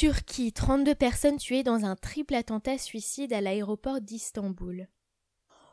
Turquie, 32 personnes tuées dans un triple attentat suicide à l'aéroport d'Istanbul.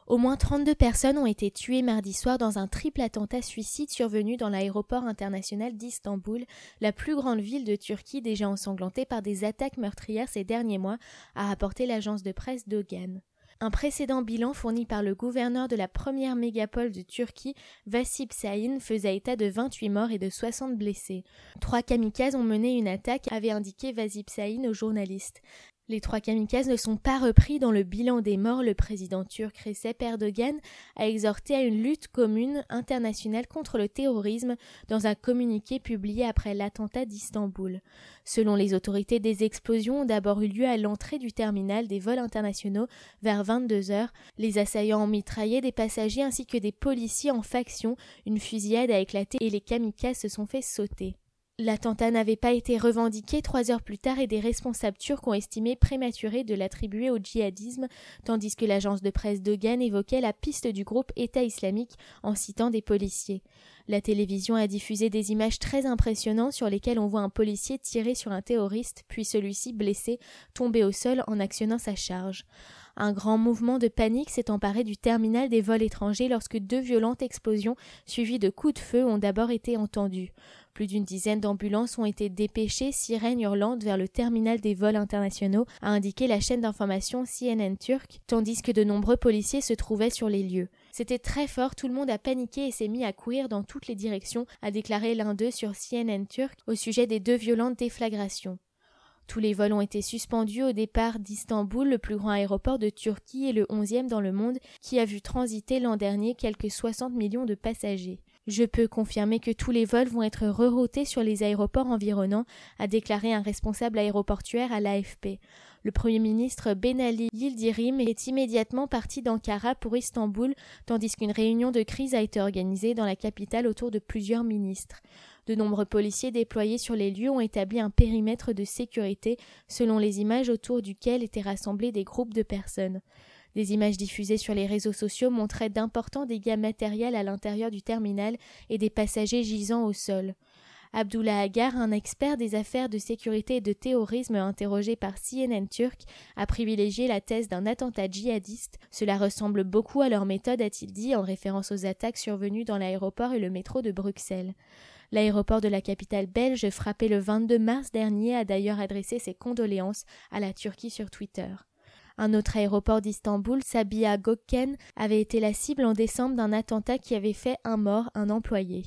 Au moins 32 personnes ont été tuées mardi soir dans un triple attentat suicide survenu dans l'aéroport international d'Istanbul, la plus grande ville de Turquie déjà ensanglantée par des attaques meurtrières ces derniers mois, a rapporté l'agence de presse Dogan. Un précédent bilan fourni par le gouverneur de la première mégapole de Turquie, Vassib Sahin, faisait état de 28 morts et de 60 blessés. Trois kamikazes ont mené une attaque, avait indiqué Vassib Sahin aux journalistes. Les trois kamikazes ne sont pas repris dans le bilan des morts. Le président turc Recep Erdogan a exhorté à une lutte commune internationale contre le terrorisme dans un communiqué publié après l'attentat d'Istanbul. Selon les autorités, des explosions ont d'abord eu lieu à l'entrée du terminal des vols internationaux vers 22 heures. Les assaillants ont mitraillé des passagers ainsi que des policiers en faction. Une fusillade a éclaté et les kamikazes se sont fait sauter. L'attentat n'avait pas été revendiqué trois heures plus tard et des responsables turcs ont estimé prématuré de l'attribuer au djihadisme, tandis que l'agence de presse Dogan évoquait la piste du groupe État islamique en citant des policiers. La télévision a diffusé des images très impressionnantes sur lesquelles on voit un policier tirer sur un terroriste, puis celui-ci blessé, tomber au sol en actionnant sa charge. Un grand mouvement de panique s'est emparé du terminal des vols étrangers lorsque deux violentes explosions suivies de coups de feu ont d'abord été entendues. Plus d'une dizaine d'ambulances ont été dépêchées, sirènes hurlantes, vers le terminal des vols internationaux, a indiqué la chaîne d'information CNN turque, tandis que de nombreux policiers se trouvaient sur les lieux. C'était très fort, tout le monde a paniqué et s'est mis à courir dans toutes les directions, a déclaré l'un d'eux sur CNN turc au sujet des deux violentes déflagrations. Tous les vols ont été suspendus au départ d'Istanbul, le plus grand aéroport de Turquie et le onzième dans le monde, qui a vu transiter l'an dernier quelques 60 millions de passagers. Je peux confirmer que tous les vols vont être reroutés sur les aéroports environnants, a déclaré un responsable aéroportuaire à l'AFP. Le Premier ministre Ben Ali Yildirim est immédiatement parti d'Ankara pour Istanbul, tandis qu'une réunion de crise a été organisée dans la capitale autour de plusieurs ministres. De nombreux policiers déployés sur les lieux ont établi un périmètre de sécurité selon les images autour duquel étaient rassemblés des groupes de personnes. Des images diffusées sur les réseaux sociaux montraient d'importants dégâts matériels à l'intérieur du terminal et des passagers gisant au sol. Abdullah Agar, un expert des affaires de sécurité et de terrorisme interrogé par CNN turc, a privilégié la thèse d'un attentat djihadiste. Cela ressemble beaucoup à leur méthode, a-t-il dit, en référence aux attaques survenues dans l'aéroport et le métro de Bruxelles. L'aéroport de la capitale belge, frappé le 22 mars dernier, a d'ailleurs adressé ses condoléances à la Turquie sur Twitter. Un autre aéroport d'Istanbul, Sabiha Gökçen, avait été la cible en décembre d'un attentat qui avait fait un mort, un employé.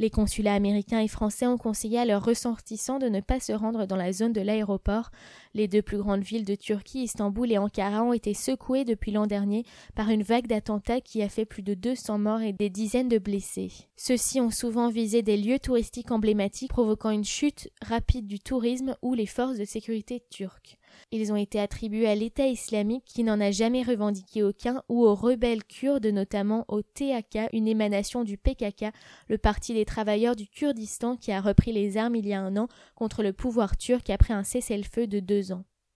Les consulats américains et français ont conseillé à leurs ressortissants de ne pas se rendre dans la zone de l'aéroport. Les deux plus grandes villes de Turquie, Istanbul et Ankara, ont été secouées depuis l'an dernier par une vague d'attentats qui a fait plus de 200 morts et des dizaines de blessés. Ceux-ci ont souvent visé des lieux touristiques emblématiques, provoquant une chute rapide du tourisme ou les forces de sécurité turques. Ils ont été attribués à l'État islamique qui n'en a jamais revendiqué aucun ou aux rebelles kurdes, notamment au TAK, une émanation du PKK, le Parti des travailleurs du Kurdistan qui a repris les armes il y a un an contre le pouvoir turc après un cessez-le-feu de deux ans.